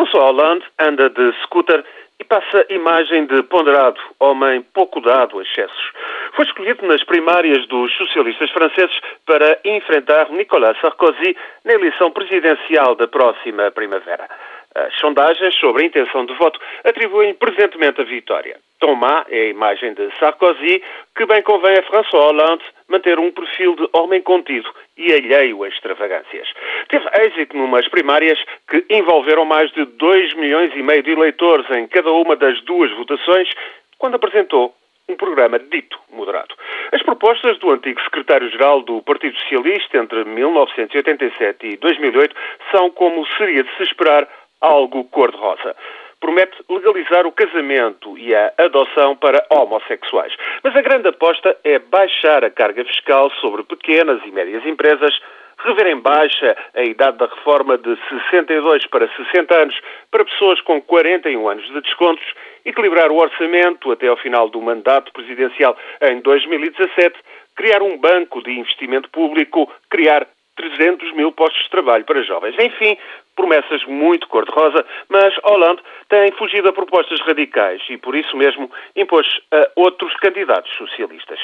François Hollande anda de scooter e passa imagem de ponderado, homem pouco dado a excessos. Foi escolhido nas primárias dos socialistas franceses para enfrentar Nicolas Sarkozy na eleição presidencial da próxima primavera. As sondagens sobre a intenção de voto atribuem presentemente a vitória. Tão má é a imagem de Sarkozy que bem convém a François Hollande manter um perfil de homem contido e alheio a extravagâncias. Teve êxito numas primárias que envolveram mais de 2 milhões e meio de eleitores em cada uma das duas votações, quando apresentou um programa dito moderado. As propostas do antigo secretário-geral do Partido Socialista entre 1987 e 2008 são, como seria de se esperar, algo cor-de-rosa promete legalizar o casamento e a adoção para homossexuais. Mas a grande aposta é baixar a carga fiscal sobre pequenas e médias empresas, rever em baixa a idade da reforma de 62 para 60 anos para pessoas com 41 anos de descontos, equilibrar o orçamento até ao final do mandato presidencial em 2017, criar um banco de investimento público, criar 300 mil postos de trabalho para jovens. Enfim, promessas muito cor-de-rosa, mas Hollande tem fugido a propostas radicais e, por isso mesmo, impôs a outros candidatos socialistas.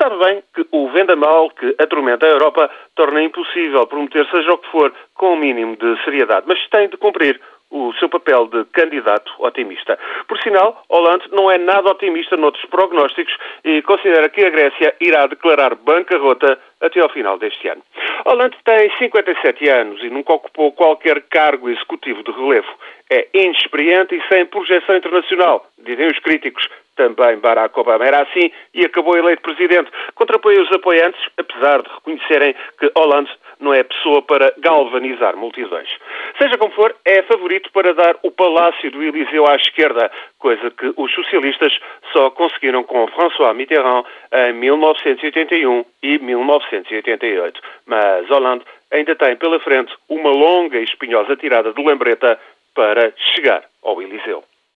Sabe bem que o vendamal que atormenta a Europa torna impossível prometer seja o que for com o um mínimo de seriedade, mas tem de cumprir o seu papel de candidato otimista. Por sinal, Hollande não é nada otimista noutros prognósticos e considera que a Grécia irá declarar bancarrota até ao final deste ano. Hollande tem 57 anos e nunca ocupou qualquer cargo executivo de relevo. É inexperiente e sem projeção internacional, dizem os críticos. Também Barack Obama era assim e acabou eleito presidente. Contrapõe os apoiantes, apesar de reconhecerem que Hollande não é pessoa para galvanizar multidões. Seja como for, é favorito para dar o Palácio do Eliseu à esquerda, coisa que os socialistas só conseguiram com François Mitterrand em 1981 e 1988. Mas Hollande ainda tem pela frente uma longa e espinhosa tirada de lembreta para chegar ao Eliseu.